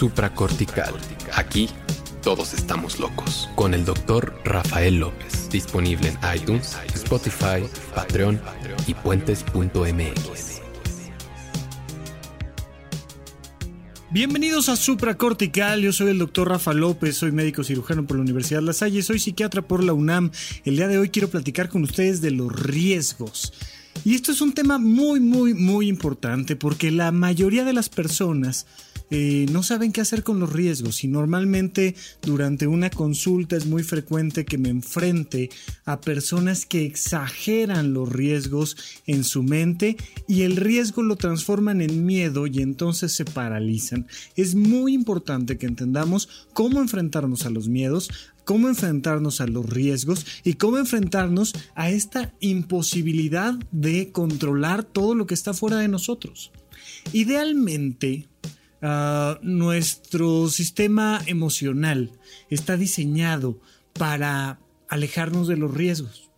supracortical. Aquí todos estamos locos. Con el doctor Rafael López. Disponible en iTunes, Spotify, Patreon y puentes.mx. Bienvenidos a Supracortical, yo soy el doctor Rafa López, soy médico cirujano por la Universidad La Salle, soy psiquiatra por la UNAM. El día de hoy quiero platicar con ustedes de los riesgos. Y esto es un tema muy, muy, muy importante porque la mayoría de las personas eh, no saben qué hacer con los riesgos y normalmente durante una consulta es muy frecuente que me enfrente a personas que exageran los riesgos en su mente y el riesgo lo transforman en miedo y entonces se paralizan. Es muy importante que entendamos cómo enfrentarnos a los miedos, cómo enfrentarnos a los riesgos y cómo enfrentarnos a esta imposibilidad de controlar todo lo que está fuera de nosotros. Idealmente, Ah, nuestro sistema emocional está diseñado para alejarnos de los riesgos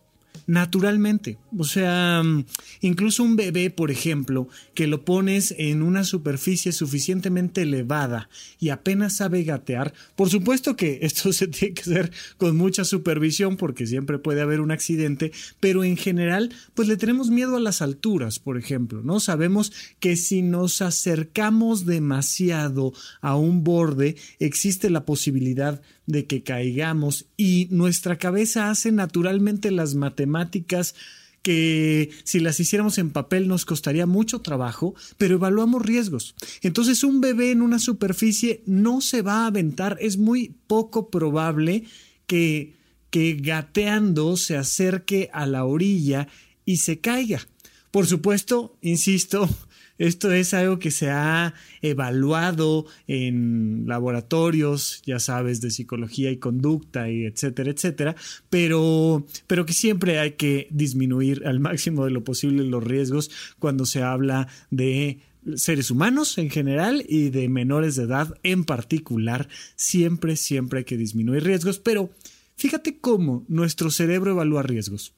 naturalmente. O sea, mm, incluso un bebé, por ejemplo, que lo pones en una superficie suficientemente elevada y apenas sabe gatear, por supuesto que esto se tiene que hacer con mucha supervisión porque siempre puede haber un accidente, pero en general, pues le tenemos miedo a las alturas, por ejemplo, ¿no? Sabemos que si nos acercamos demasiado a un borde, existe la posibilidad de que caigamos y nuestra cabeza hace naturalmente las matemáticas que si las hiciéramos en papel nos costaría mucho trabajo, pero evaluamos riesgos. Entonces un bebé en una superficie no se va a aventar, es muy poco probable que, que gateando se acerque a la orilla y se caiga. Por supuesto, insisto, esto es algo que se ha evaluado en laboratorios, ya sabes, de psicología y conducta y etcétera, etcétera, pero, pero que siempre hay que disminuir al máximo de lo posible los riesgos cuando se habla de seres humanos en general y de menores de edad en particular. Siempre, siempre hay que disminuir riesgos, pero fíjate cómo nuestro cerebro evalúa riesgos.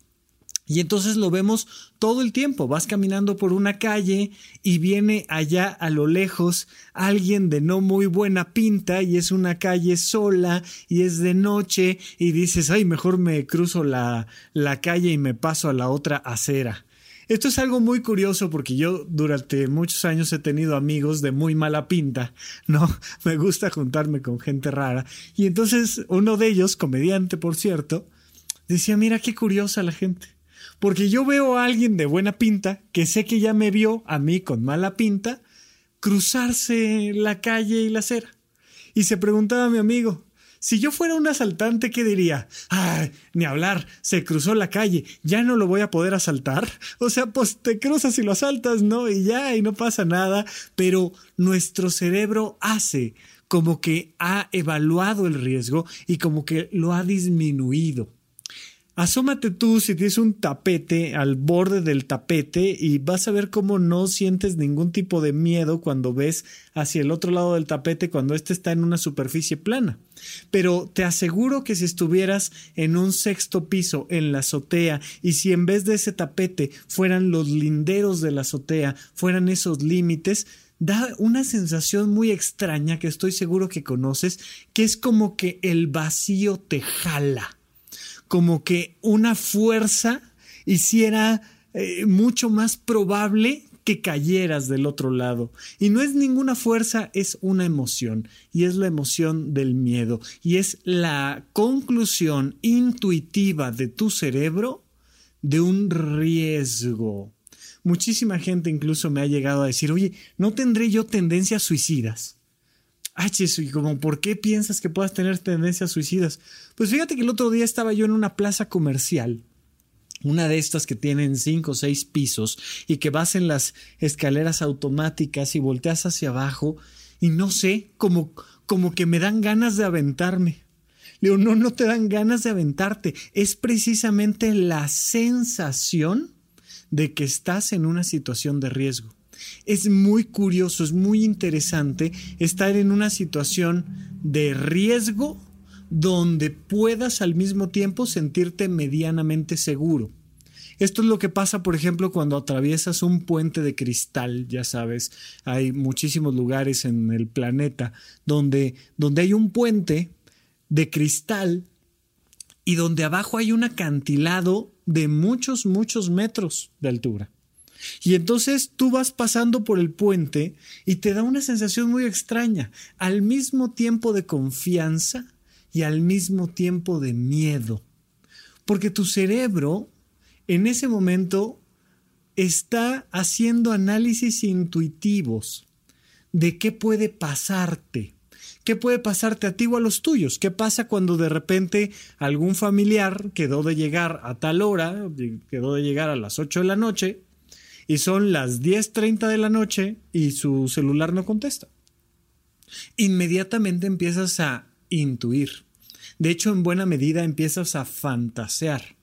Y entonces lo vemos todo el tiempo. Vas caminando por una calle y viene allá a lo lejos alguien de no muy buena pinta y es una calle sola y es de noche y dices, ay, mejor me cruzo la, la calle y me paso a la otra acera. Esto es algo muy curioso porque yo durante muchos años he tenido amigos de muy mala pinta, ¿no? Me gusta juntarme con gente rara. Y entonces uno de ellos, comediante por cierto, decía, mira qué curiosa la gente porque yo veo a alguien de buena pinta, que sé que ya me vio a mí con mala pinta, cruzarse la calle y la acera. Y se preguntaba a mi amigo, si yo fuera un asaltante, ¿qué diría? Ay, ni hablar, se cruzó la calle, ya no lo voy a poder asaltar. O sea, pues te cruzas y lo asaltas, ¿no? Y ya, y no pasa nada. Pero nuestro cerebro hace como que ha evaluado el riesgo y como que lo ha disminuido. Asómate tú si tienes un tapete al borde del tapete y vas a ver cómo no sientes ningún tipo de miedo cuando ves hacia el otro lado del tapete cuando éste está en una superficie plana. Pero te aseguro que si estuvieras en un sexto piso en la azotea y si en vez de ese tapete fueran los linderos de la azotea, fueran esos límites, da una sensación muy extraña que estoy seguro que conoces, que es como que el vacío te jala como que una fuerza hiciera eh, mucho más probable que cayeras del otro lado. Y no es ninguna fuerza, es una emoción. Y es la emoción del miedo. Y es la conclusión intuitiva de tu cerebro de un riesgo. Muchísima gente incluso me ha llegado a decir, oye, ¿no tendré yo tendencias suicidas? Ah, ¿y como por qué piensas que puedas tener tendencias suicidas? Pues fíjate que el otro día estaba yo en una plaza comercial, una de estas que tienen cinco o seis pisos y que vas en las escaleras automáticas y volteas hacia abajo y no sé, como, como que me dan ganas de aventarme. Le digo, no, no te dan ganas de aventarte. Es precisamente la sensación de que estás en una situación de riesgo. Es muy curioso, es muy interesante estar en una situación de riesgo donde puedas al mismo tiempo sentirte medianamente seguro. Esto es lo que pasa, por ejemplo, cuando atraviesas un puente de cristal, ya sabes, hay muchísimos lugares en el planeta donde, donde hay un puente de cristal y donde abajo hay un acantilado de muchos, muchos metros de altura. Y entonces tú vas pasando por el puente y te da una sensación muy extraña, al mismo tiempo de confianza y al mismo tiempo de miedo. Porque tu cerebro en ese momento está haciendo análisis intuitivos de qué puede pasarte. ¿Qué puede pasarte a ti o a los tuyos? ¿Qué pasa cuando de repente algún familiar quedó de llegar a tal hora, quedó de llegar a las 8 de la noche, y son las 10.30 de la noche y su celular no contesta? Inmediatamente empiezas a intuir. De hecho, en buena medida empiezas a fantasear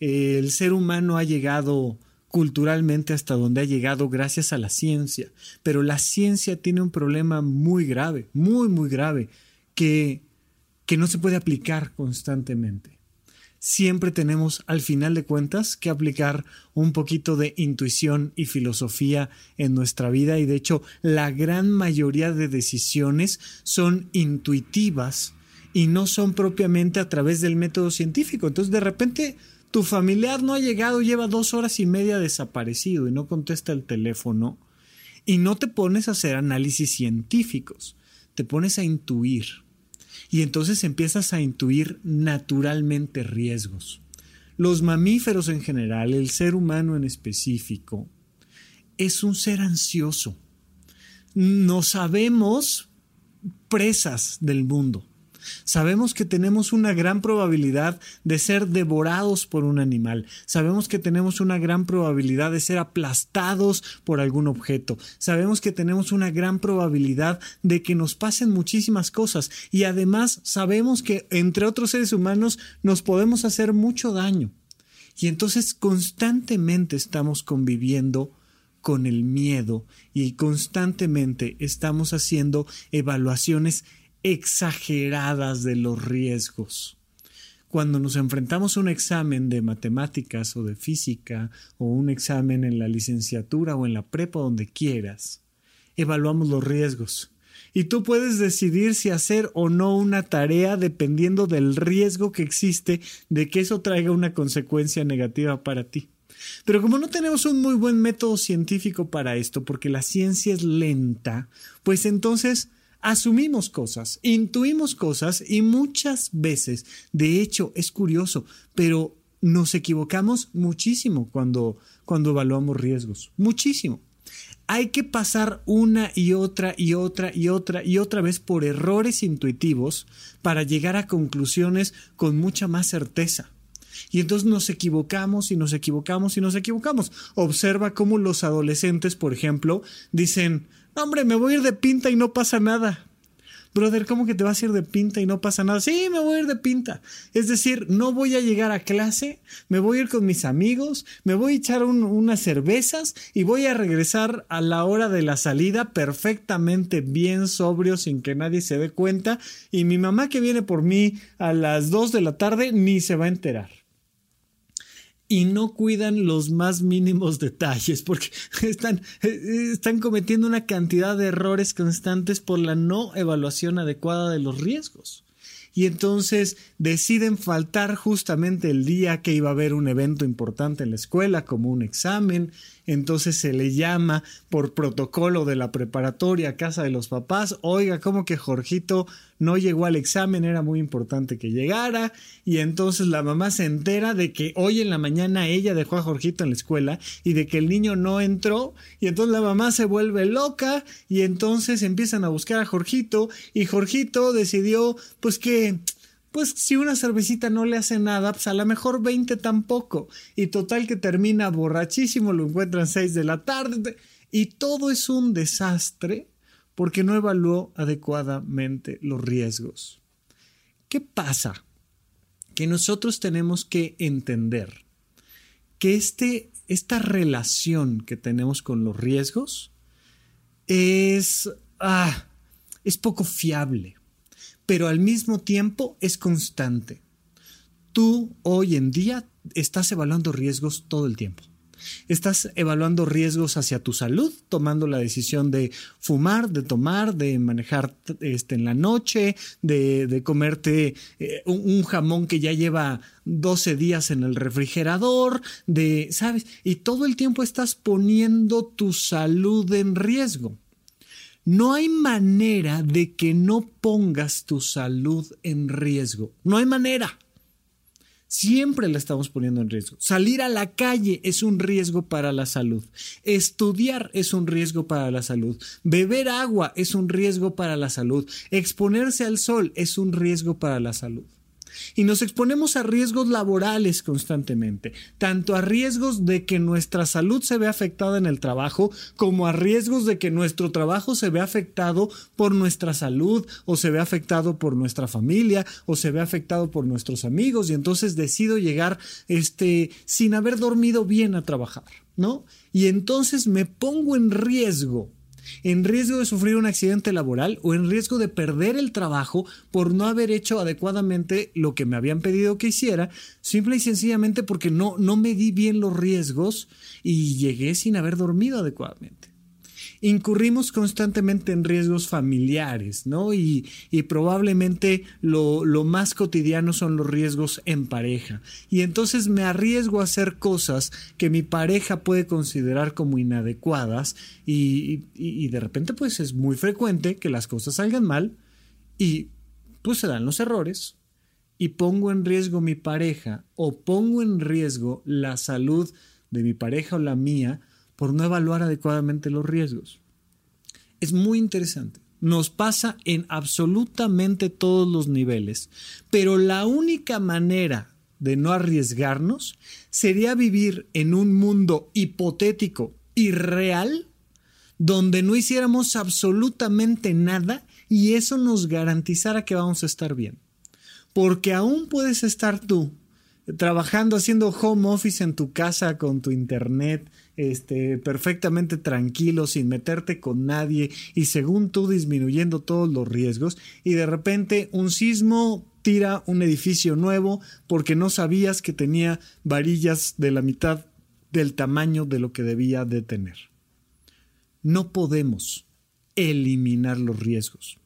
el ser humano ha llegado culturalmente hasta donde ha llegado gracias a la ciencia, pero la ciencia tiene un problema muy grave, muy, muy grave, que, que no se puede aplicar constantemente. Siempre tenemos, al final de cuentas, que aplicar un poquito de intuición y filosofía en nuestra vida y de hecho la gran mayoría de decisiones son intuitivas y no son propiamente a través del método científico. Entonces de repente tu familiar no ha llegado, lleva dos horas y media desaparecido y no contesta el teléfono y no te pones a hacer análisis científicos, te pones a intuir. Y entonces empiezas a intuir naturalmente riesgos. Los mamíferos en general, el ser humano en específico, es un ser ansioso. No sabemos presas del mundo. Sabemos que tenemos una gran probabilidad de ser devorados por un animal. Sabemos que tenemos una gran probabilidad de ser aplastados por algún objeto. Sabemos que tenemos una gran probabilidad de que nos pasen muchísimas cosas. Y además sabemos que entre otros seres humanos nos podemos hacer mucho daño. Y entonces constantemente estamos conviviendo con el miedo y constantemente estamos haciendo evaluaciones exageradas de los riesgos. Cuando nos enfrentamos a un examen de matemáticas o de física o un examen en la licenciatura o en la prepa donde quieras, evaluamos los riesgos. Y tú puedes decidir si hacer o no una tarea dependiendo del riesgo que existe de que eso traiga una consecuencia negativa para ti. Pero como no tenemos un muy buen método científico para esto, porque la ciencia es lenta, pues entonces asumimos cosas, intuimos cosas y muchas veces, de hecho, es curioso, pero nos equivocamos muchísimo cuando, cuando evaluamos riesgos, muchísimo. Hay que pasar una y otra y otra y otra y otra vez por errores intuitivos para llegar a conclusiones con mucha más certeza. Y entonces nos equivocamos y nos equivocamos y nos equivocamos. Observa cómo los adolescentes, por ejemplo, dicen, hombre, me voy a ir de pinta y no pasa nada. Brother, ¿cómo que te vas a ir de pinta y no pasa nada? Sí, me voy a ir de pinta. Es decir, no voy a llegar a clase, me voy a ir con mis amigos, me voy a echar unas cervezas y voy a regresar a la hora de la salida perfectamente bien sobrio sin que nadie se dé cuenta y mi mamá que viene por mí a las 2 de la tarde ni se va a enterar y no cuidan los más mínimos detalles porque están, están cometiendo una cantidad de errores constantes por la no evaluación adecuada de los riesgos. Y entonces deciden faltar justamente el día que iba a haber un evento importante en la escuela, como un examen, entonces se le llama por protocolo de la preparatoria a casa de los papás, oiga, como que Jorgito no llegó al examen, era muy importante que llegara, y entonces la mamá se entera de que hoy en la mañana ella dejó a Jorgito en la escuela y de que el niño no entró, y entonces la mamá se vuelve loca y entonces empiezan a buscar a Jorgito. Y Jorgito decidió pues que pues si una cervecita no le hace nada, pues a lo mejor 20 tampoco. Y total que termina borrachísimo, lo encuentran 6 de la tarde. Y todo es un desastre porque no evaluó adecuadamente los riesgos. ¿Qué pasa? Que nosotros tenemos que entender que este, esta relación que tenemos con los riesgos es, ah, es poco fiable pero al mismo tiempo es constante. Tú hoy en día estás evaluando riesgos todo el tiempo. Estás evaluando riesgos hacia tu salud, tomando la decisión de fumar, de tomar, de manejar este, en la noche, de, comerte eh, un, jamón que ya lleva 12 días en el refrigerador, de, ¿sabes? Y todo el tiempo estás poniendo tu salud en riesgo. No hay manera de que no pongas tu salud en riesgo. No hay manera. Siempre la estamos poniendo en riesgo. Salir a la calle es un riesgo para la salud. Estudiar es un riesgo para la salud. Beber agua es un riesgo para la salud. Exponerse al sol es un riesgo para la salud y nos exponemos a riesgos laborales constantemente, tanto a riesgos de que nuestra salud se vea afectada en el trabajo, como a riesgos de que nuestro trabajo se vea afectado por nuestra salud, o se vea afectado por nuestra familia, o se vea afectado por nuestros amigos, y entonces decido llegar este, sin haber dormido bien a trabajar, ¿no? Y entonces me pongo en riesgo en riesgo de sufrir un accidente laboral o en riesgo de perder el trabajo por no haber hecho adecuadamente lo que me habían pedido que hiciera, simple y sencillamente porque no, no medí bien los riesgos y llegué sin haber dormido adecuadamente incurrimos constantemente en riesgos familiares, ¿no? Y, probablemente lo, más cotidiano son los riesgos en pareja. Y entonces me arriesgo a hacer cosas que mi pareja puede considerar como inadecuadas y, y de repente pues es muy frecuente que las cosas salgan mal y pues se dan los errores y pongo en riesgo mi pareja o pongo en riesgo la salud de mi pareja o la mía por no evaluar adecuadamente los riesgos. Es muy interesante. Nos pasa en absolutamente todos los niveles, pero la única manera de no arriesgarnos sería vivir en un mundo hipotético y real donde no hiciéramos absolutamente nada y eso nos garantizara que vamos a estar bien. Porque aún puedes estar tú trabajando, haciendo home office en tu casa con tu internet, este, perfectamente tranquilo, sin meterte con nadie y según tú disminuyendo todos los riesgos y de repente un sismo tira un edificio nuevo porque no sabías que tenía varillas de la mitad del tamaño de lo que debía de tener. No podemos eliminar los riesgos.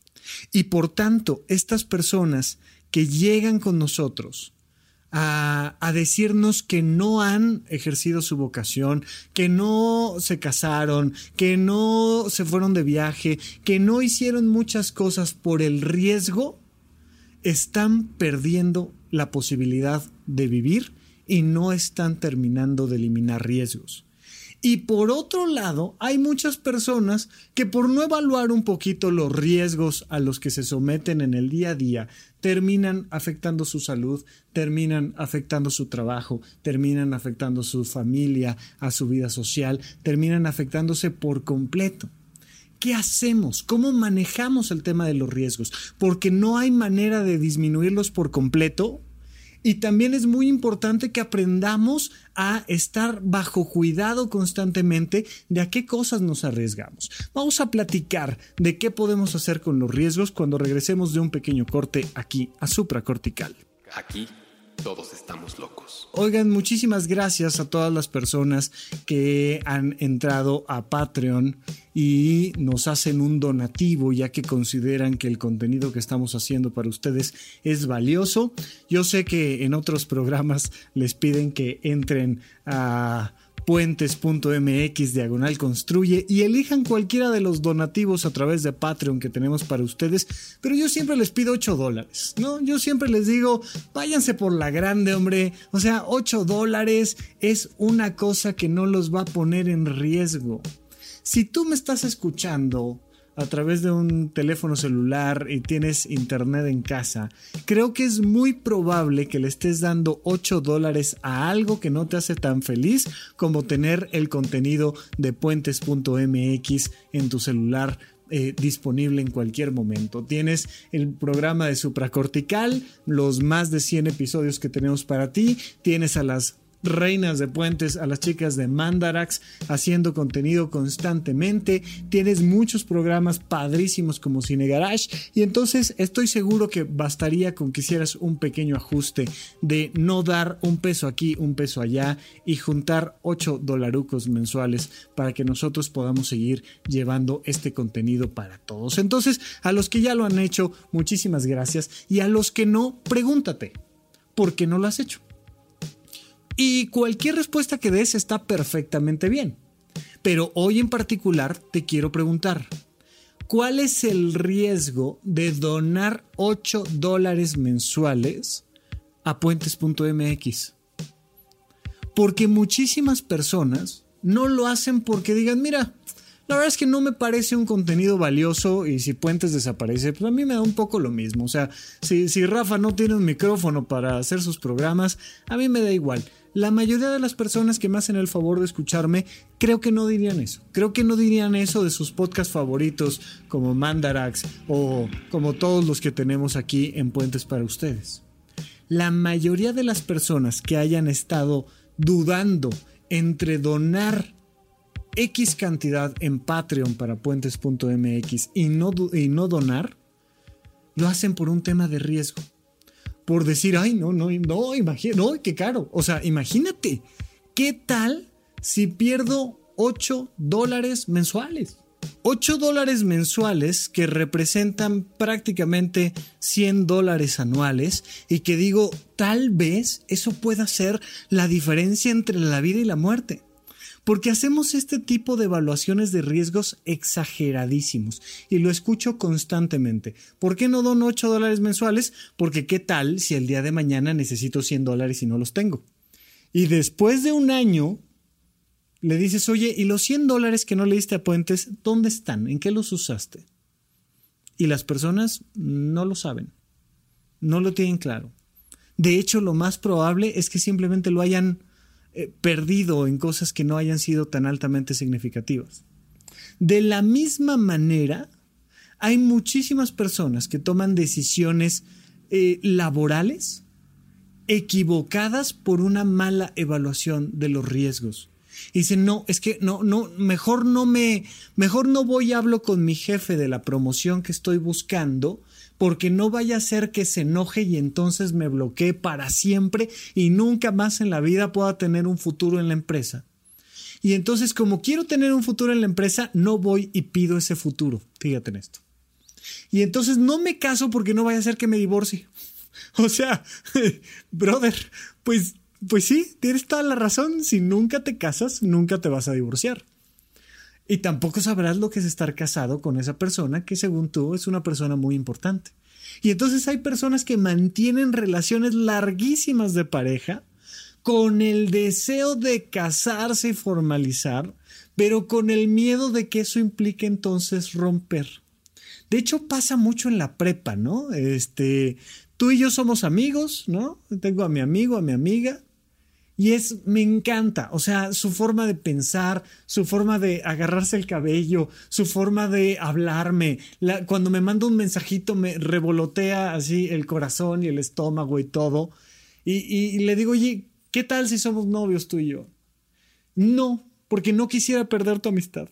Y por tanto, estas personas que llegan con nosotros a, decirnos que no han ejercido su vocación, que no se casaron, que no se fueron de viaje, que no hicieron muchas cosas por el riesgo, están perdiendo la posibilidad de vivir y no están terminando de eliminar riesgos. Y por otro lado, hay muchas personas que por no evaluar un poquito los riesgos a los que se someten en el día a día, terminan afectando su salud, terminan afectando su trabajo, terminan afectando su familia, a su vida social, terminan afectándose por completo. ¿Qué hacemos? ¿Cómo manejamos el tema de los riesgos? Porque no hay manera de disminuirlos por completo y también es muy importante que aprendamos a estar bajo cuidado constantemente de a qué cosas nos arriesgamos. Vamos a platicar de qué podemos hacer con los riesgos cuando regresemos de un pequeño corte aquí a supracortical. Aquí todos estamos locos. Oigan, muchísimas gracias a todas las personas que han entrado a Patreon y nos hacen un donativo ya que consideran que el contenido que estamos haciendo para ustedes es valioso. Yo sé que en otros programas les piden que entren a puentes.mx diagonal construye y elijan cualquiera de los donativos a través de Patreon que tenemos para ustedes, pero yo siempre les pido 8 dólares, ¿no? Yo siempre les digo, váyanse por la grande, hombre, o sea, 8 dólares es una cosa que no los va a poner en riesgo. Si tú me estás escuchando a través de un teléfono celular y tienes internet en casa, creo que es muy probable que le estés dando 8 dólares a algo que no te hace tan feliz como tener el contenido de puentes.mx en tu celular eh, disponible en cualquier momento. Tienes el programa de supracortical, los más de 100 episodios que tenemos para ti, tienes a las reinas de puentes, a las chicas de Mandarax, haciendo contenido constantemente. Tienes muchos programas padrísimos como Cine Garage. Y entonces estoy seguro que bastaría con que hicieras un pequeño ajuste de no dar un peso aquí, un peso allá y juntar 8 dolarucos mensuales para que nosotros podamos seguir llevando este contenido para todos. Entonces, a los que ya lo han hecho, muchísimas gracias. Y a los que no, pregúntate, ¿por qué no lo has hecho? Y cualquier respuesta que des está perfectamente bien. Pero hoy en particular te quiero preguntar, ¿cuál es el riesgo de donar 8 dólares mensuales a puentes.mx? Porque muchísimas personas no lo hacen porque digan, mira, la verdad es que no me parece un contenido valioso y si Puentes desaparece, pues a mí me da un poco lo mismo. O sea, si, si Rafa no tiene un micrófono para hacer sus programas, a mí me da igual. La mayoría de las personas que me hacen el favor de escucharme, creo que no dirían eso. Creo que no dirían eso de sus podcasts favoritos como Mandarax o como todos los que tenemos aquí en Puentes para ustedes. La mayoría de las personas que hayan estado dudando entre donar X cantidad en Patreon para puentes.mx y no, y no donar, lo hacen por un tema de riesgo por decir, ay, no, no, no, imagínate, no, qué caro. O sea, imagínate, ¿qué tal si pierdo 8 dólares mensuales? 8 dólares mensuales que representan prácticamente 100 dólares anuales y que digo, tal vez eso pueda ser la diferencia entre la vida y la muerte porque hacemos este tipo de evaluaciones de riesgos exageradísimos y lo escucho constantemente. ¿Por qué no dono 8 dólares mensuales? Porque qué tal si el día de mañana necesito 100 dólares y no los tengo. Y después de un año le dices, oye, ¿y los 100 dólares que no le diste a Puentes, dónde están? ¿En qué los usaste? Y las personas no lo saben, no lo tienen claro. De hecho, lo más probable es que simplemente lo hayan eh, perdido en cosas que no hayan sido tan altamente significativas. De la misma manera, hay muchísimas personas que toman decisiones eh, laborales equivocadas por una mala evaluación de los riesgos. Y dicen, no, es que no, no, mejor no me, mejor no voy y hablo con mi jefe de la promoción que estoy buscando porque no vaya a ser que se enoje y entonces me bloquee para siempre y nunca más en la vida pueda tener un futuro en la empresa. Y entonces, como quiero tener un futuro en la empresa, no voy y pido ese futuro. Fíjate en esto. Y entonces no me caso porque no vaya a ser que me divorcie. O sea, brother, pues, pues sí, tienes toda la razón. Si nunca te casas, nunca te vas a divorciar. Y tampoco sabrás lo que es estar casado con esa persona que según tú es una persona muy importante. Y entonces hay personas que mantienen relaciones larguísimas de pareja con el deseo de casarse y formalizar, pero con el miedo de que eso implique entonces romper. De hecho, pasa mucho en la prepa, ¿no? Este, tú y yo somos amigos, ¿no? Tengo a mi amigo, a mi amiga, y es, me encanta, o sea, su forma de pensar, su forma de agarrarse el cabello, su forma de hablarme. cuando me manda un mensajito me revolotea así el corazón y el estómago y todo. Y, y le digo, oye, ¿qué tal si somos novios tú y yo? No, porque no quisiera perder tu amistad.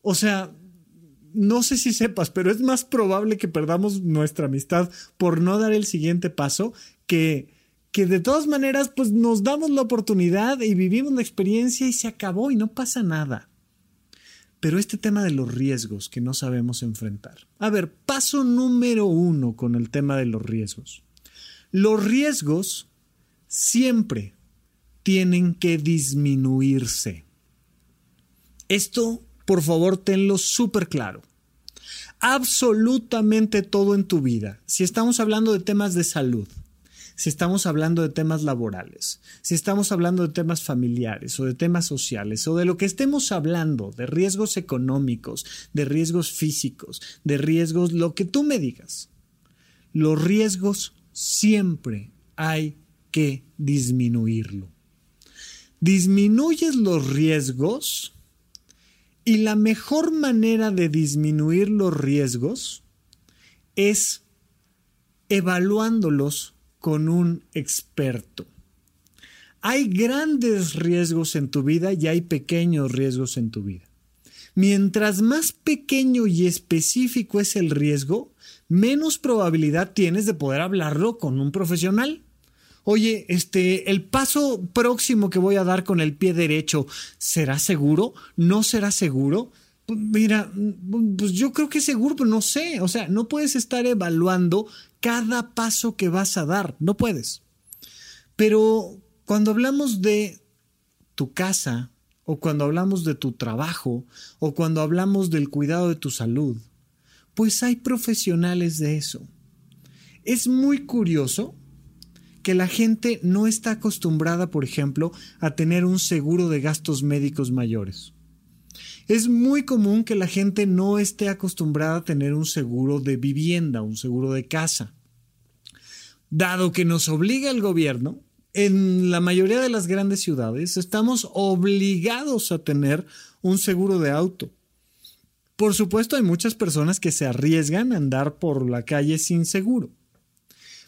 O sea, no sé si sepas, pero es más probable que perdamos nuestra amistad por no dar el siguiente paso que que de todas maneras pues nos damos la oportunidad y vivimos la experiencia y se acabó y no pasa nada. Pero este tema de los riesgos que no sabemos enfrentar. A ver, paso número uno con el tema de los riesgos. Los riesgos siempre tienen que disminuirse. Esto, por favor, tenlo súper claro. Absolutamente todo en tu vida, si estamos hablando de temas de salud, si estamos hablando de temas laborales, si estamos hablando de temas familiares o de temas sociales o de lo que estemos hablando, de riesgos económicos, de riesgos físicos, de riesgos, lo que tú me digas. Los riesgos siempre hay que disminuirlo. Disminuyes los riesgos y la mejor manera de disminuir los riesgos es evaluándolos con un experto. Hay grandes riesgos en tu vida y hay pequeños riesgos en tu vida. Mientras más pequeño y específico es el riesgo, menos probabilidad tienes de poder hablarlo con un profesional. Oye, este, el paso próximo que voy a dar con el pie derecho, ¿será seguro? ¿No será seguro? Pues mira, pues yo creo que es seguro, pero no sé. O sea, no puedes estar evaluando cada paso que vas a dar. No puedes. Pero cuando hablamos de tu casa, o cuando hablamos de tu trabajo, o cuando hablamos del cuidado de tu salud, pues hay profesionales de eso. Es muy curioso que la gente no está acostumbrada, por ejemplo, a tener un seguro de gastos médicos mayores. Es muy común que la gente no esté acostumbrada a tener un seguro de vivienda, un seguro de casa. Dado que nos obliga el gobierno, en la mayoría de las grandes ciudades estamos obligados a tener un seguro de auto. Por supuesto, hay muchas personas que se arriesgan a andar por la calle sin seguro.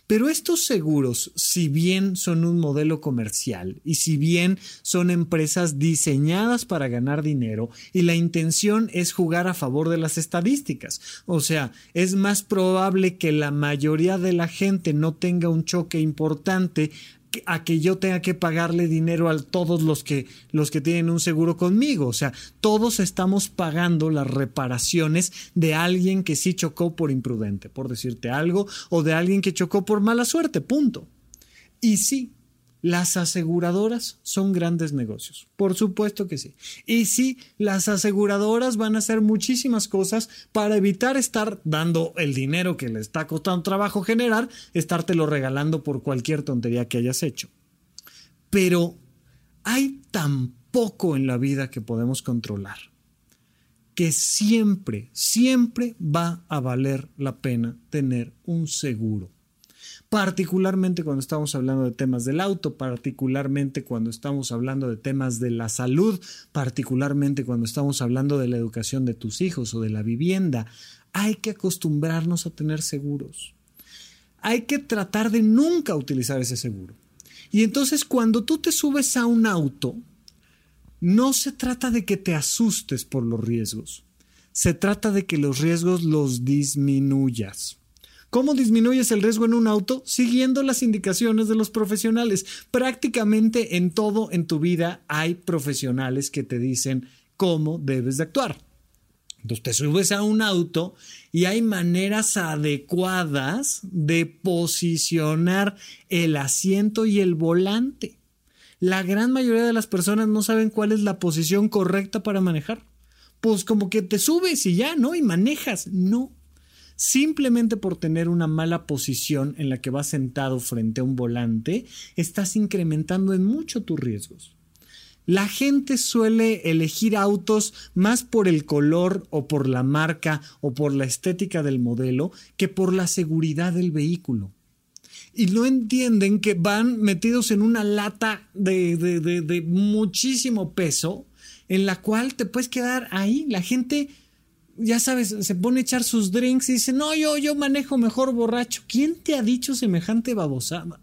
Pero estos seguros, si bien son un modelo comercial y si bien son empresas diseñadas para ganar dinero y la intención es jugar a favor de las estadísticas, o sea, es más probable que la mayoría de la gente no tenga un choque importante a que yo tenga que pagarle dinero a todos los que, los que tienen un seguro conmigo. O sea, todos estamos pagando las reparaciones de alguien que sí chocó por imprudente, por decirte algo, o de alguien que chocó por mala suerte, punto. Y sí, las aseguradoras son grandes negocios, por supuesto que sí. Y sí, las aseguradoras van a hacer muchísimas cosas para evitar estar dando el dinero que le está costando trabajo generar, estártelo regalando por cualquier tontería que hayas hecho. Pero hay tan poco en la vida que podemos controlar que siempre, siempre va a valer la pena tener un seguro particularmente cuando estamos hablando de temas del auto, particularmente cuando estamos hablando de temas de la salud, particularmente cuando estamos hablando de la educación de tus hijos o de la vivienda. Hay que acostumbrarnos a tener seguros. Hay que tratar de nunca utilizar ese seguro. Y entonces cuando tú te subes a un auto, no se trata de que te asustes por los riesgos. Se trata de que los riesgos los disminuyas. ¿Cómo disminuyes el riesgo en un auto? Siguiendo las indicaciones de los profesionales. Prácticamente en todo en tu vida hay profesionales que te dicen cómo debes de actuar. Entonces te subes a un auto y hay maneras adecuadas de posicionar el asiento y el volante. La gran mayoría de las personas no saben cuál es la posición correcta para manejar. Pues como que te subes y ya, ¿no? Y manejas. No, Simplemente por tener una mala posición en la que vas sentado frente a un volante, estás incrementando en mucho tus riesgos. La gente suele elegir autos más por el color o por la marca o por la estética del modelo que por la seguridad del vehículo. Y no entienden que van metidos en una lata de, de muchísimo peso en la cual te puedes quedar ahí. La gente ya sabes, se pone a echar sus drinks y dice, no, yo, yo manejo mejor borracho. ¿Quién te ha dicho semejante babosada?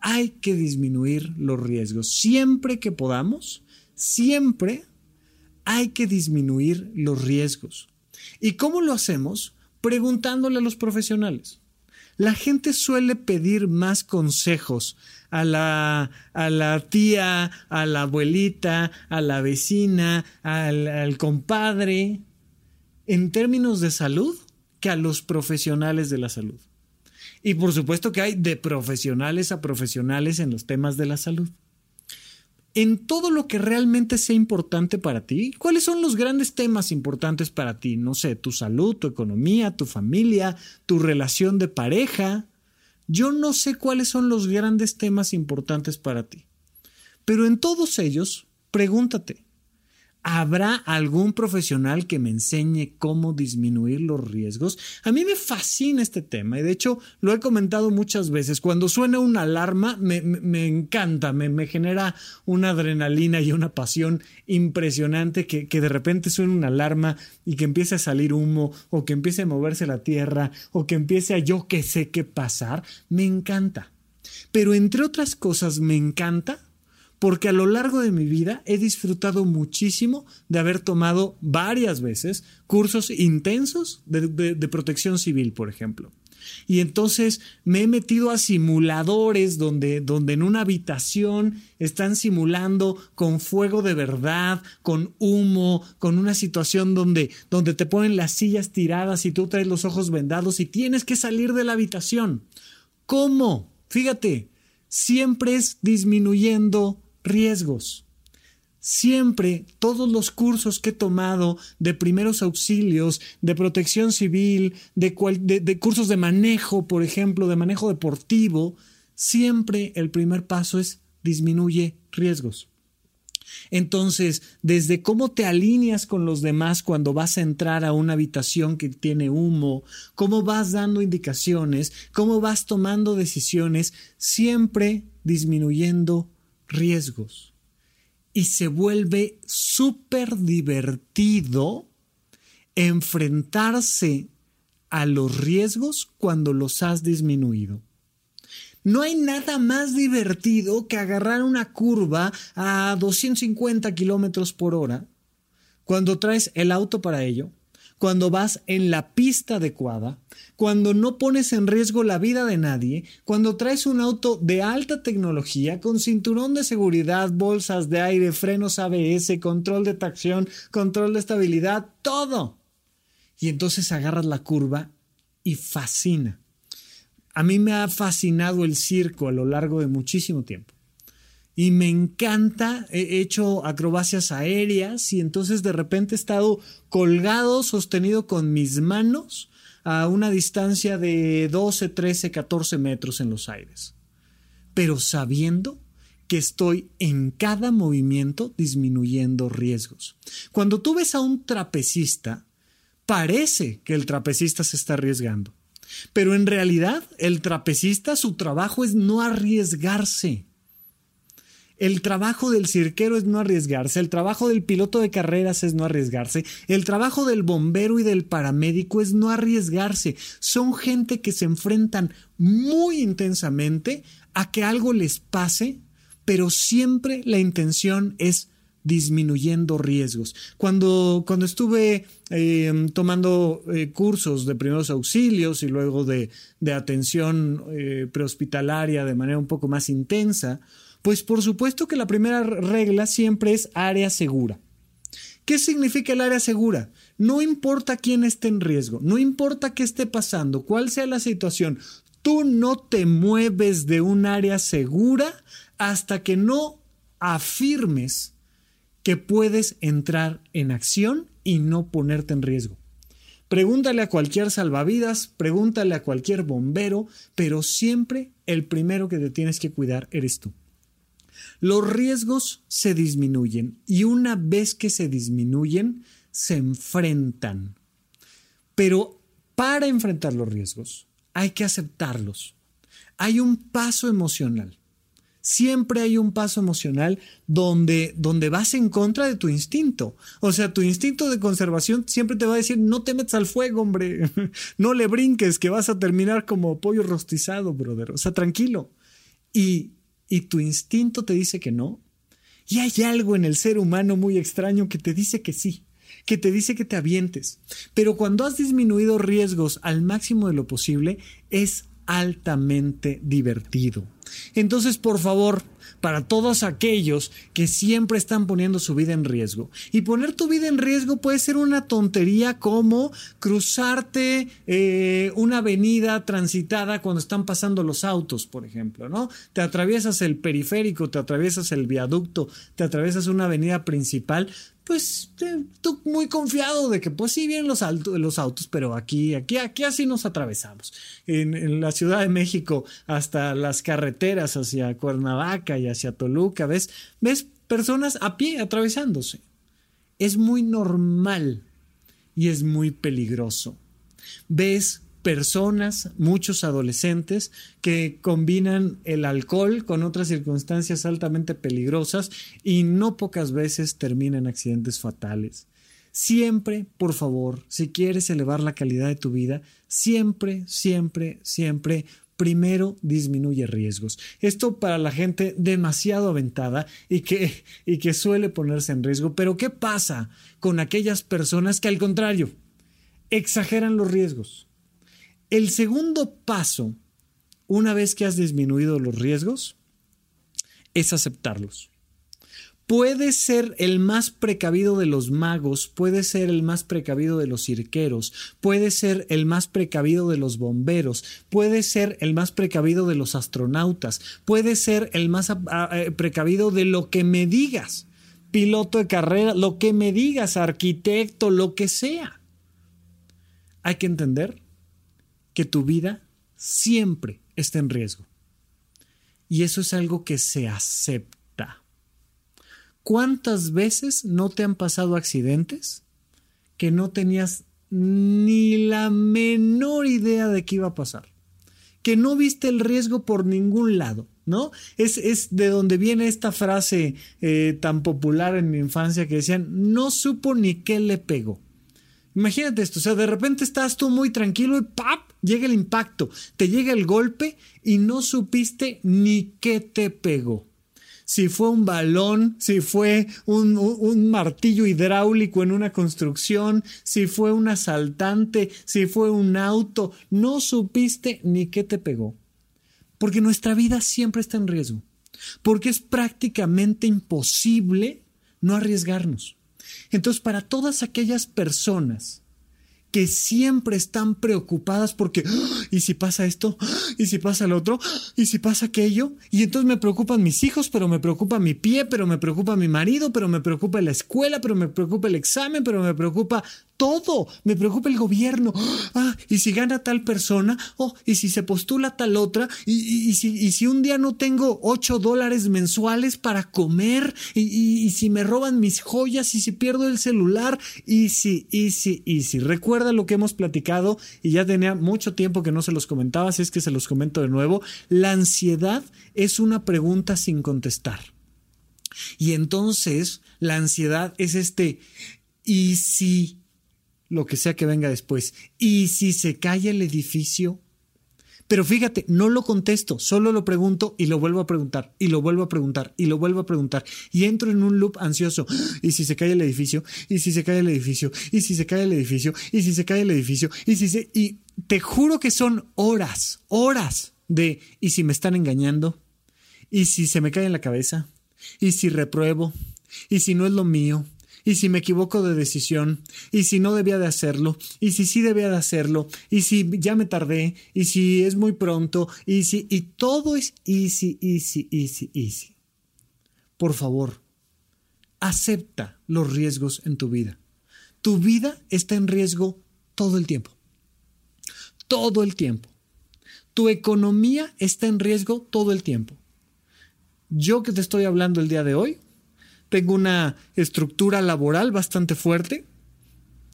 Hay que disminuir los riesgos. Siempre que podamos, siempre hay que disminuir los riesgos. ¿Y cómo lo hacemos? Preguntándole a los profesionales. La gente suele pedir más consejos a la, a la tía, a la abuelita, a la vecina, al, al compadre, en términos de salud que a los profesionales de la salud. Y por supuesto que hay de profesionales a profesionales en los temas de la salud. En todo lo que realmente sea importante para ti, ¿cuáles son los grandes temas importantes para ti? No sé, tu salud, tu economía, tu familia, tu relación de pareja. Yo no sé cuáles son los grandes temas importantes para ti. Pero en todos ellos, pregúntate, ¿Habrá algún profesional que me enseñe cómo disminuir los riesgos? A mí me fascina este tema y de hecho lo he comentado muchas veces. Cuando suena una alarma me, encanta, me, genera una adrenalina y una pasión impresionante que, que de repente suene una alarma y que empiece a salir humo o que empiece a moverse la tierra o que empiece a yo que sé qué pasar. Me encanta. Pero entre otras cosas me encanta porque a lo largo de mi vida he disfrutado muchísimo de haber tomado varias veces cursos intensos de, protección civil, por ejemplo. Y entonces me he metido a simuladores donde, donde en una habitación están simulando con fuego de verdad, con humo, con una situación donde, donde te ponen las sillas tiradas y tú traes los ojos vendados y tienes que salir de la habitación. ¿Cómo? Fíjate, siempre es disminuyendo riesgos. Siempre todos los cursos que he tomado de primeros auxilios, de protección civil, de, cursos de manejo, por ejemplo, de manejo deportivo, siempre el primer paso es disminuye riesgos. Entonces, desde cómo te alineas con los demás cuando vas a entrar a una habitación que tiene humo, cómo vas dando indicaciones, cómo vas tomando decisiones, siempre disminuyendo riesgos. Y se vuelve súper divertido enfrentarse a los riesgos cuando los has disminuido. No hay nada más divertido que agarrar una curva a 250 kilómetros por hora cuando traes el auto para ello cuando vas en la pista adecuada, cuando no pones en riesgo la vida de nadie, cuando traes un auto de alta tecnología con cinturón de seguridad, bolsas de aire, frenos ABS, control de tracción, control de estabilidad, todo. Y entonces agarras la curva y fascina. A mí me ha fascinado el circo a lo largo de muchísimo tiempo y me encanta, he hecho acrobacias aéreas y entonces de repente he estado colgado, sostenido con mis manos a una distancia de 12, 13, 14 metros en los aires, pero sabiendo que estoy en cada movimiento disminuyendo riesgos. Cuando tú ves a un trapecista, parece que el trapecista se está arriesgando, pero en realidad el trapecista su trabajo es no arriesgarse el trabajo del cirquero es no arriesgarse, el trabajo del piloto de carreras es no arriesgarse, el trabajo del bombero y del paramédico es no arriesgarse. Son gente que se enfrentan muy intensamente a que algo les pase, pero siempre la intención es disminuyendo riesgos. Cuando, cuando estuve em, tomando eh, cursos de primeros auxilios y luego de, atención eh, prehospitalaria de manera un poco más intensa, pues por supuesto que la primera regla siempre es área segura. ¿Qué significa el área segura? No importa quién esté en riesgo, no importa qué esté pasando, cuál sea la situación, tú no te mueves de un área segura hasta que no afirmes que puedes entrar en acción y no ponerte en riesgo. Pregúntale a cualquier salvavidas, pregúntale a cualquier bombero, pero siempre el primero que te tienes que cuidar eres tú. Los riesgos se disminuyen y una vez que se disminuyen, se enfrentan. Pero para enfrentar los riesgos hay que aceptarlos. Hay un paso emocional. Siempre hay un paso emocional donde, donde vas en contra de tu instinto. O sea, tu instinto de conservación siempre te va a decir, no te metas al fuego, hombre. no le brinques, que vas a terminar como pollo rostizado, brother. O sea, tranquilo. Y y tu instinto te dice que no, y hay algo en el ser humano muy extraño que te dice que sí, que te dice que te avientes. Pero cuando has disminuido riesgos al máximo de lo posible, es altamente divertido. Entonces, por favor, para todos aquellos que siempre están poniendo su vida en riesgo. Y poner tu vida en riesgo puede ser una tontería como cruzarte eh, una avenida transitada cuando están pasando los autos, por ejemplo, ¿no? Te atraviesas el periférico, te atraviesas el viaducto, te atraviesas una avenida principal, pues tú muy confiado de que pues sí vienen los, los autos, pero aquí, aquí, aquí así nos atravesamos. En, la Ciudad de México hasta las carreteras hacia Cuernavaca y hacia Toluca, ¿ves? ¿Ves personas a pie atravesándose? Es muy normal y es muy peligroso. Ves personas, muchos adolescentes, que combinan el alcohol con otras circunstancias altamente peligrosas y no pocas veces terminan accidentes fatales. Siempre, por favor, si quieres elevar la calidad de tu vida, siempre, siempre, siempre primero disminuye riesgos. Esto para la gente demasiado aventada y que, y que suele ponerse en riesgo. Pero ¿qué pasa con aquellas personas que al contrario exageran los riesgos? El segundo paso, una vez que has disminuido los riesgos, es aceptarlos. Puede ser el más precavido de los magos, puede ser el más precavido de los cirqueros, puede ser el más precavido de los bomberos, puede ser el más precavido de los astronautas, puede ser el más eh, precavido de lo que me digas, piloto de carrera, lo que me digas, arquitecto, lo que sea. Hay que entender que tu vida siempre está en riesgo. Y eso es algo que se acepta ¿Cuántas veces no te han pasado accidentes que no tenías ni la menor idea de qué iba a pasar? Que no viste el riesgo por ningún lado, ¿no? Es, es de donde viene esta frase eh, tan popular en mi infancia que decían, no supo ni qué le pegó. Imagínate esto, o sea, de repente estás tú muy tranquilo y ¡pap! Llega el impacto, te llega el golpe y no supiste ni qué te pegó si fue un balón, si fue un, martillo hidráulico en una construcción, si fue un asaltante, si fue un auto, no supiste ni qué te pegó. Porque nuestra vida siempre está en riesgo. Porque es prácticamente imposible no arriesgarnos. Entonces, para todas aquellas personas que siempre están preocupadas porque, ¡Ah! ¿y si pasa esto? ¡Ah! ¿Y si pasa el otro? ¿Y si pasa aquello? Y entonces me preocupan mis hijos, pero me preocupa mi pie, pero me preocupa mi marido, pero me preocupa la escuela, pero me preocupa el examen, pero me preocupa todo. Me preocupa el gobierno. Ah, y si gana tal persona, oh, y si se postula tal otra, y, si, y si, un día no tengo ocho dólares mensuales para comer, y, si me roban mis joyas, y si pierdo el celular, y si, y si, y si. Recuerda lo que hemos platicado, y ya tenía mucho tiempo que no se los comentaba, así es que se los comento de nuevo. La ansiedad es una pregunta sin contestar. Y entonces la ansiedad es este, ¿y si lo que sea que venga después. ¿Y si se cae el edificio? Pero fíjate, no lo contesto, solo lo pregunto y lo vuelvo a preguntar, y lo vuelvo a preguntar, y lo vuelvo a preguntar. Y entro en un loop ansioso. ¿Y si se cae el edificio? ¿Y si se cae el edificio? ¿Y si se cae el edificio? ¿Y si se cae el edificio? ¿Y si se... Y te juro que son horas, horas de... ¿Y si me están engañando? ¿Y si se me cae en la cabeza? ¿Y si repruebo? ¿Y si no es lo mío? Y si me equivoco de decisión, y si no debía de hacerlo, y si sí debía de hacerlo, y si ya me tardé, y si es muy pronto, y si, y todo es easy, easy, easy, easy. Por favor, acepta los riesgos en tu vida. Tu vida está en riesgo todo el tiempo. Todo el tiempo. Tu economía está en riesgo todo el tiempo. Yo que te estoy hablando el día de hoy, tengo una estructura laboral bastante fuerte,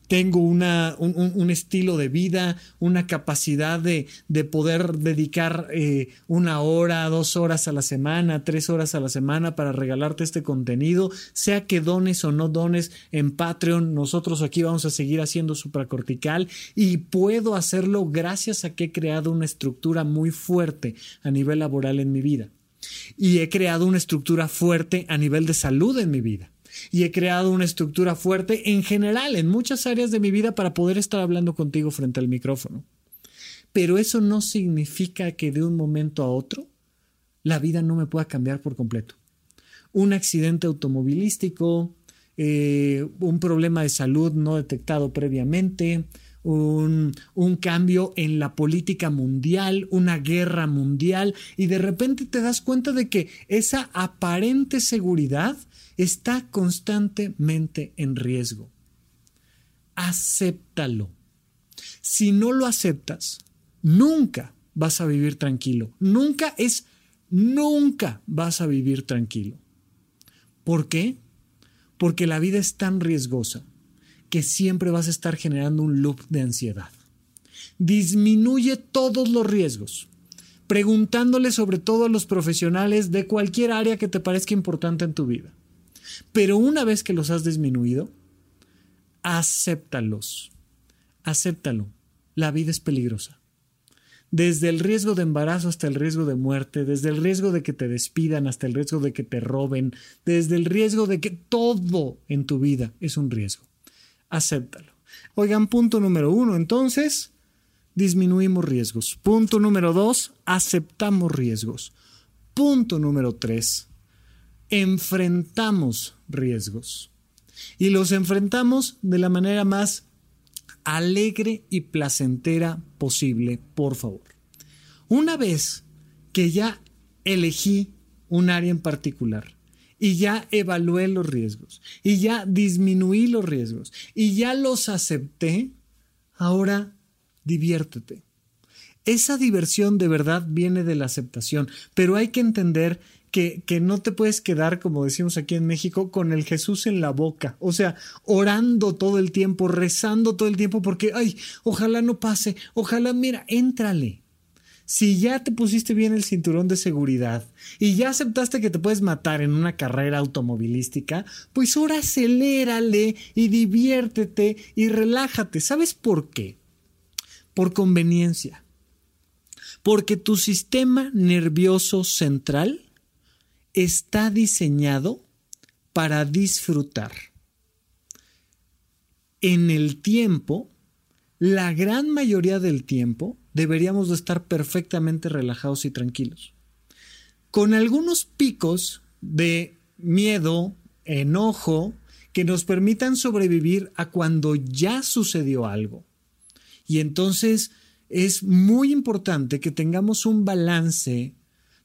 tengo una, un, estilo de vida, una capacidad de, poder dedicar eh, una hora, dos horas a la semana, tres horas a la semana para regalarte este contenido, sea que dones o no dones en Patreon, nosotros aquí vamos a seguir haciendo supracortical y puedo hacerlo gracias a que he creado una estructura muy fuerte a nivel laboral en mi vida y he creado una estructura fuerte a nivel de salud en mi vida. Y he creado una estructura fuerte en general, en muchas áreas de mi vida para poder estar hablando contigo frente al micrófono. Pero eso no significa que de un momento a otro la vida no me pueda cambiar por completo. Un accidente automovilístico, eh, un problema de salud no detectado previamente, un, cambio en la política mundial, una guerra mundial, y de repente te das cuenta de que esa aparente seguridad está constantemente en riesgo. Acéptalo. Si no lo aceptas, nunca vas a vivir tranquilo. Nunca es, nunca vas a vivir tranquilo. ¿Por qué? Porque la vida es tan riesgosa que siempre vas a estar generando un loop de ansiedad. Disminuye todos los riesgos, preguntándole sobre todo a los profesionales de cualquier área que te parezca importante en tu vida. Pero una vez que los has disminuido, acéptalos. Acéptalo. La vida es peligrosa. desde el riesgo de embarazo hasta el riesgo de muerte, desde el riesgo de que te despidan hasta el riesgo de que te roben, desde el riesgo de que todo en tu vida es un riesgo. Acéptalo. Oigan, punto número uno, entonces, disminuimos riesgos. Punto número dos, aceptamos riesgos. Punto número tres, enfrentamos riesgos. Y los enfrentamos de la manera más alegre y placentera posible, por favor. Una vez que ya elegí un área en particular y ya evalué los riesgos y ya disminuí los riesgos y ya los acepté, ahora diviértete. Esa diversión de verdad viene de la aceptación, pero hay que entender que, no te puedes quedar, como decimos aquí en México, con el Jesús en la boca. O sea, orando todo el tiempo, rezando todo el tiempo, porque, ay, ojalá no pase, ojalá, mira, éntrale. Si ya te pusiste bien el cinturón de seguridad y ya aceptaste que te puedes matar en una carrera automovilística, pues ahora acelérale y diviértete y relájate. ¿Sabes por qué? Por conveniencia. Porque tu sistema nervioso central está diseñado para disfrutar. En el tiempo, la gran mayoría del tiempo, deberíamos de estar perfectamente relajados y tranquilos. Con algunos picos de miedo, enojo, que nos permitan sobrevivir a cuando ya sucedió algo. Y entonces es muy importante que tengamos un balance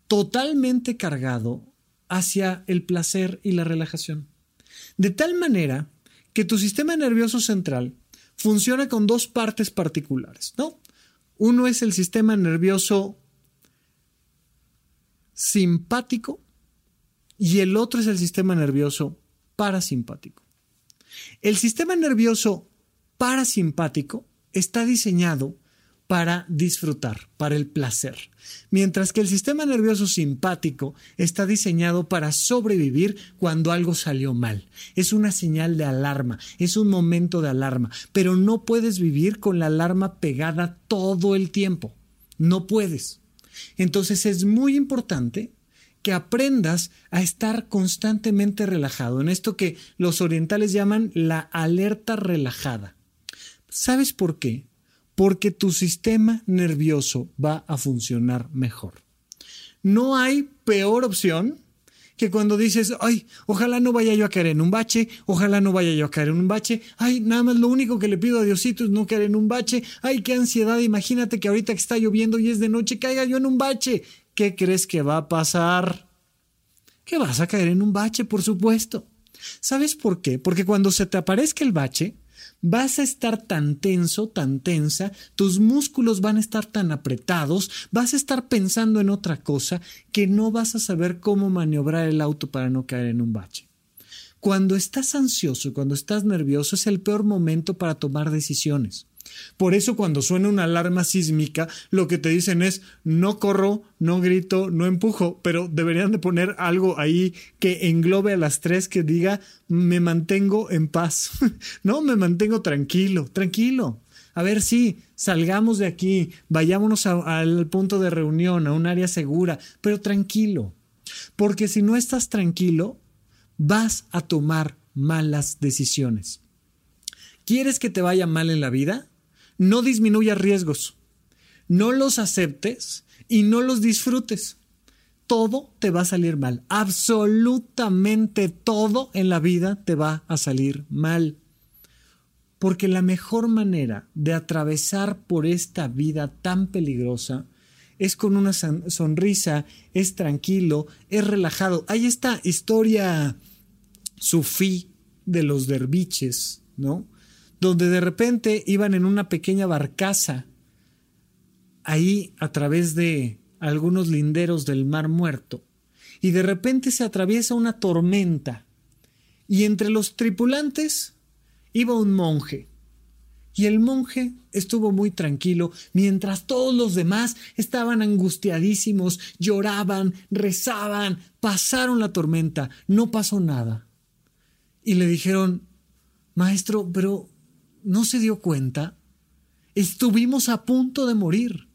totalmente cargado hacia el placer y la relajación. De tal manera que tu sistema nervioso central funciona con dos partes particulares, ¿no? Uno es el sistema nervioso simpático y el otro es el sistema nervioso parasimpático. El sistema nervioso parasimpático está diseñado para disfrutar, para el placer, mientras que el sistema nervioso simpático está diseñado para sobrevivir cuando algo salió mal. Es una señal de alarma, es un momento de alarma, pero no puedes vivir con la alarma pegada todo el tiempo. No puedes. Entonces es muy importante que aprendas a estar constantemente relajado, en esto que los orientales llaman la alerta relajada. ¿Sabes por qué? Porque tu sistema nervioso va a funcionar mejor. No hay peor opción que cuando dices, ay, ojalá no vaya yo a caer en un bache, ojalá no vaya yo a caer en un bache, ay, nada más lo único que le pido a Diosito es no caer en un bache, ay, qué ansiedad, imagínate que ahorita que está lloviendo y es de noche, caiga yo en un bache. ¿Qué crees que va a pasar? Que vas a caer en un bache, por supuesto. ¿Sabes por qué? Porque cuando se te aparezca el bache, vas a estar tan tenso, tan tensa, tus músculos van a estar tan apretados, vas a estar pensando en otra cosa que no vas a saber cómo maniobrar el auto para no caer en un bache. Cuando estás ansioso, cuando estás nervioso, es el peor momento para tomar decisiones. Por eso cuando suena una alarma sísmica, lo que te dicen es no corro, no grito, no empujo, pero deberían de poner algo ahí que englobe a las tres que diga me mantengo en paz. no, me mantengo tranquilo, tranquilo. A ver si salgamos de aquí, vayámonos al punto de reunión, a un área segura, pero tranquilo. Porque si no estás tranquilo, vas a tomar malas decisiones. ¿Quieres que te vaya mal en la vida? No disminuyas riesgos, no los aceptes y no los disfrutes. Todo te va a salir mal. Absolutamente todo en la vida te va a salir mal. Porque la mejor manera de atravesar por esta vida tan peligrosa es con una sonrisa, es tranquilo, es relajado. Hay esta historia sufí de los derviches, ¿no? Donde de repente iban en una pequeña barcaza ahí a través de algunos linderos del mar muerto y de repente se atraviesa una tormenta y entre los tripulantes iba un monje y el monje estuvo muy tranquilo mientras todos los demás estaban angustiadísimos, lloraban, rezaban, pasaron la tormenta, no pasó nada. Y le dijeron, Maestro, pero ¿No se dio cuenta? Estuvimos a punto de morir.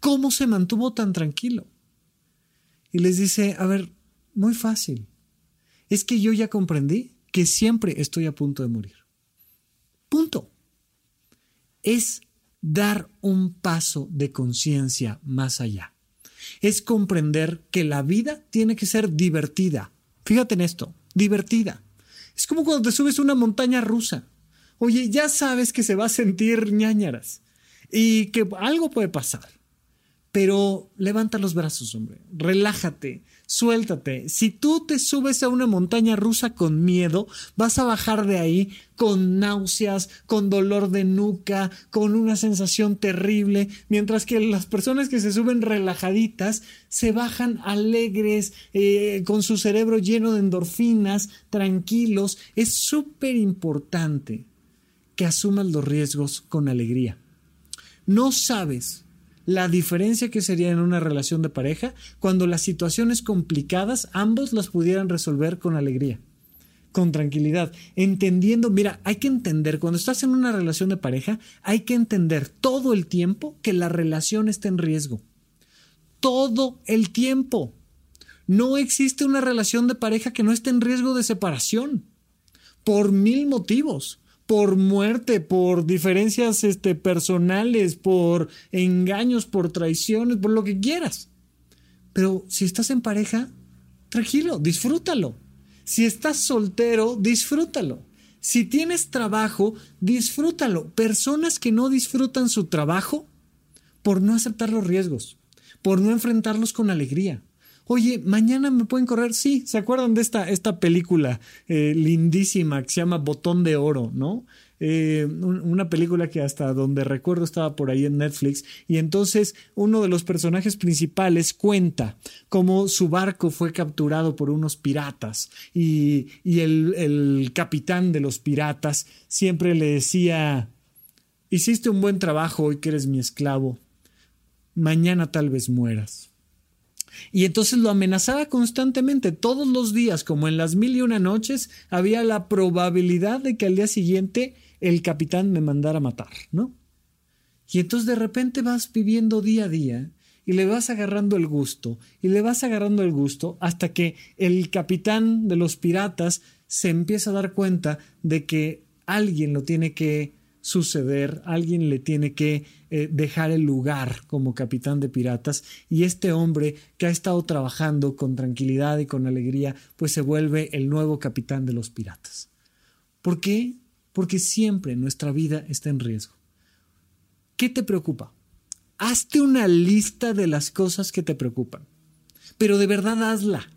¿Cómo se mantuvo tan tranquilo? Y les dice, a ver, muy fácil. Es que yo ya comprendí que siempre estoy a punto de morir. Punto. Es dar un paso de conciencia más allá. Es comprender que la vida tiene que ser divertida. Fíjate en esto, divertida. Es como cuando te subes a una montaña rusa. Oye, ya sabes que se va a sentir ñañaras y que algo puede pasar. Pero levanta los brazos, hombre. Relájate, suéltate. Si tú te subes a una montaña rusa con miedo, vas a bajar de ahí con náuseas, con dolor de nuca, con una sensación terrible, mientras que las personas que se suben relajaditas se bajan alegres, eh, con su cerebro lleno de endorfinas, tranquilos. Es súper importante que asumas los riesgos con alegría. No sabes la diferencia que sería en una relación de pareja cuando las situaciones complicadas ambos las pudieran resolver con alegría, con tranquilidad, entendiendo, mira, hay que entender, cuando estás en una relación de pareja, hay que entender todo el tiempo que la relación está en riesgo. Todo el tiempo. No existe una relación de pareja que no esté en riesgo de separación. Por mil motivos por muerte, por diferencias este, personales, por engaños, por traiciones, por lo que quieras. Pero si estás en pareja, tranquilo, disfrútalo. Si estás soltero, disfrútalo. Si tienes trabajo, disfrútalo. Personas que no disfrutan su trabajo por no aceptar los riesgos, por no enfrentarlos con alegría, Oye, mañana me pueden correr. Sí, ¿se acuerdan de esta, esta película eh, lindísima que se llama Botón de Oro, ¿no? Eh, una película que hasta donde recuerdo estaba por ahí en Netflix y entonces uno de los personajes principales cuenta cómo su barco fue capturado por unos piratas y, y el, el capitán de los piratas siempre le decía hiciste un buen trabajo hoy que eres mi esclavo mañana tal vez mueras y entonces lo amenazaba constantemente, todos los días, como en las mil y una noches, había la probabilidad de que al día siguiente el capitán me mandara a matar, ¿no? Y entonces de repente vas viviendo día a día y le vas agarrando el gusto, y le vas agarrando el gusto hasta que el capitán de los piratas se empieza a dar cuenta de que alguien lo tiene que suceder, alguien le tiene que eh, dejar el lugar como capitán de piratas y este hombre que ha estado trabajando con tranquilidad y con alegría, pues se vuelve el nuevo capitán de los piratas. ¿Por qué? Porque siempre nuestra vida está en riesgo. ¿Qué te preocupa? Hazte una lista de las cosas que te preocupan, pero de verdad hazla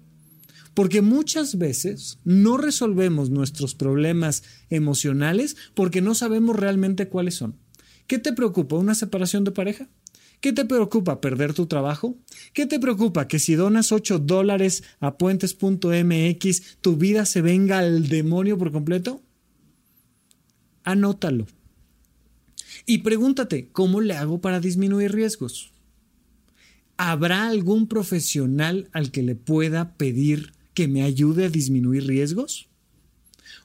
porque muchas veces no resolvemos nuestros problemas emocionales porque no sabemos realmente cuáles son. ¿Qué te preocupa? ¿Una separación de pareja? ¿Qué te preocupa? ¿Perder tu trabajo? ¿Qué te preocupa? ¿Que si donas 8 dólares a puentes.mx tu vida se venga al demonio por completo? Anótalo. Y pregúntate, ¿cómo le hago para disminuir riesgos? ¿Habrá algún profesional al que le pueda pedir que me ayude a disminuir riesgos?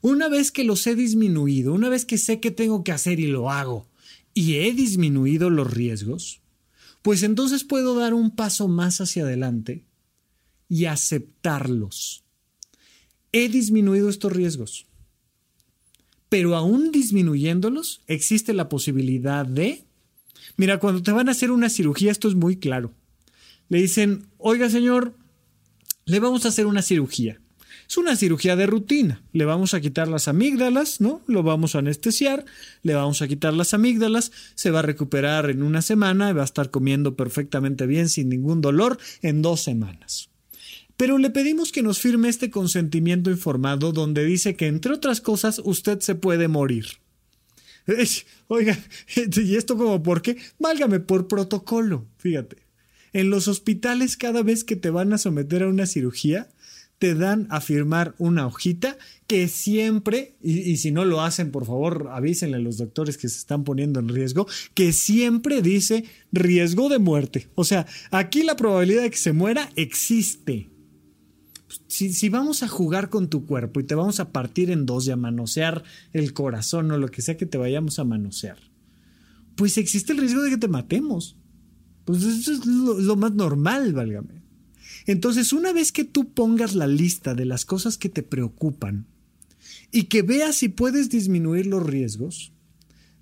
Una vez que los he disminuido, una vez que sé qué tengo que hacer y lo hago, y he disminuido los riesgos, pues entonces puedo dar un paso más hacia adelante y aceptarlos. He disminuido estos riesgos, pero aún disminuyéndolos existe la posibilidad de... Mira, cuando te van a hacer una cirugía, esto es muy claro. Le dicen, oiga señor, le vamos a hacer una cirugía. Es una cirugía de rutina. Le vamos a quitar las amígdalas, ¿no? Lo vamos a anestesiar, le vamos a quitar las amígdalas, se va a recuperar en una semana y va a estar comiendo perfectamente bien sin ningún dolor en dos semanas. Pero le pedimos que nos firme este consentimiento informado donde dice que, entre otras cosas, usted se puede morir. Oiga, ¿y esto como por qué? Válgame por protocolo, fíjate. En los hospitales, cada vez que te van a someter a una cirugía, te dan a firmar una hojita que siempre, y, si no lo hacen, por favor, avísenle a los doctores que se están poniendo en riesgo, que siempre dice riesgo de muerte. O sea, aquí la probabilidad de que se muera existe. Si, si, vamos a jugar con tu cuerpo y te vamos a partir en dos y a manosear el corazón o lo que sea que te vayamos a manosear, pues existe el riesgo de que te matemos. Pues eso es lo, más normal, válgame. Entonces, una vez que tú pongas la lista de las cosas que te preocupan y que veas si puedes disminuir los riesgos,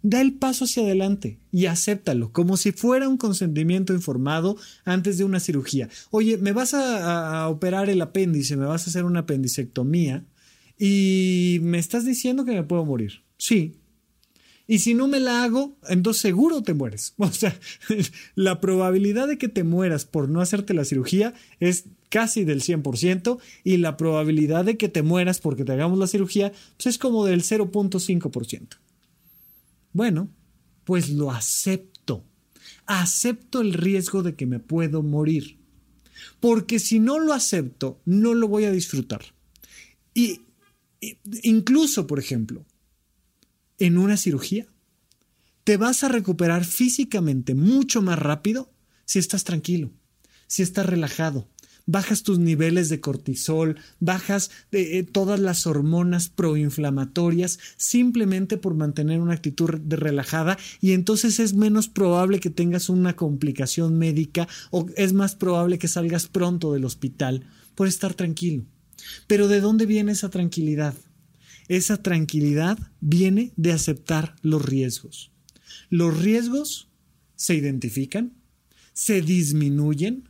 da el paso hacia adelante y acéptalo, como si fuera un consentimiento informado antes de una cirugía. Oye, me vas a, operar el apéndice, me vas a hacer una apendicectomía y me estás diciendo que me puedo morir. Sí. Y si no me la hago, entonces seguro te mueres. O sea, la probabilidad de que te mueras por no hacerte la cirugía es casi del 100% y la probabilidad de que te mueras porque te hagamos la cirugía pues es como del 0.5%. Bueno, pues lo acepto. Acepto el riesgo de que me puedo morir. Porque si no lo acepto, no lo voy a disfrutar. Y, incluso, por ejemplo, en una cirugía, te vas a recuperar físicamente mucho más rápido si estás tranquilo, si estás relajado, bajas tus niveles de cortisol, bajas de, eh, todas las hormonas proinflamatorias simplemente por mantener una actitud relajada y entonces es menos probable que tengas una complicación médica o es más probable que salgas pronto del hospital por estar tranquilo. Pero ¿de dónde viene esa tranquilidad? Esa tranquilidad viene de aceptar los riesgos. Los riesgos se identifican, se disminuyen,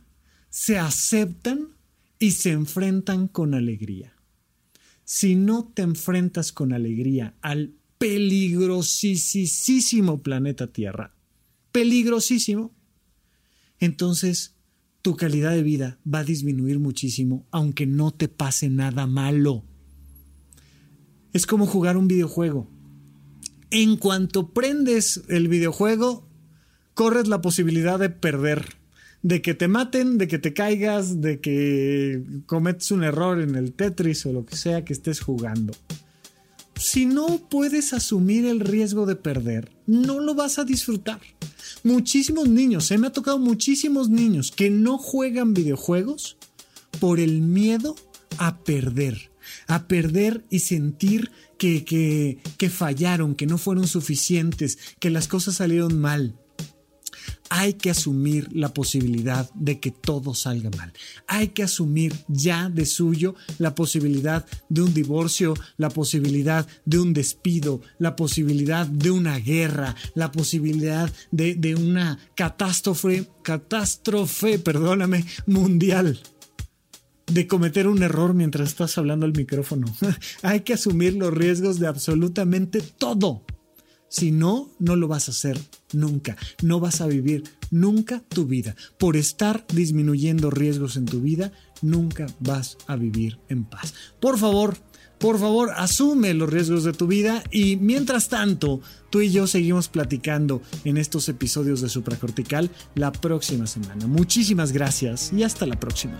se aceptan y se enfrentan con alegría. Si no te enfrentas con alegría al peligrosísimo planeta Tierra, peligrosísimo, entonces tu calidad de vida va a disminuir muchísimo, aunque no te pase nada malo. Es como jugar un videojuego. En cuanto prendes el videojuego, corres la posibilidad de perder de que te maten, de que te caigas, de que cometes un error en el Tetris o lo que sea que estés jugando. Si no puedes asumir el riesgo de perder, no lo vas a disfrutar. Muchísimos niños, se me ha tocado muchísimos niños que no juegan videojuegos por el miedo a perder, a perder y sentir que, que, que fallaron, que no fueron suficientes, que las cosas salieron mal hay que asumir la posibilidad de que todo salga mal. Hay que asumir ya de suyo la posibilidad de un divorcio, la posibilidad de un despido, la posibilidad de una guerra, la posibilidad de, una catástrofe, catástrofe, perdóname, mundial de cometer un error mientras estás hablando al micrófono. Hay que asumir los riesgos de absolutamente todo. Si no, no lo vas a hacer nunca. No vas a vivir nunca tu vida. Por estar disminuyendo riesgos en tu vida, nunca vas a vivir en paz. Por favor, por favor, asume los riesgos de tu vida y mientras tanto, tú y yo seguimos platicando en estos episodios de Supracortical la próxima semana. Muchísimas gracias y hasta la próxima.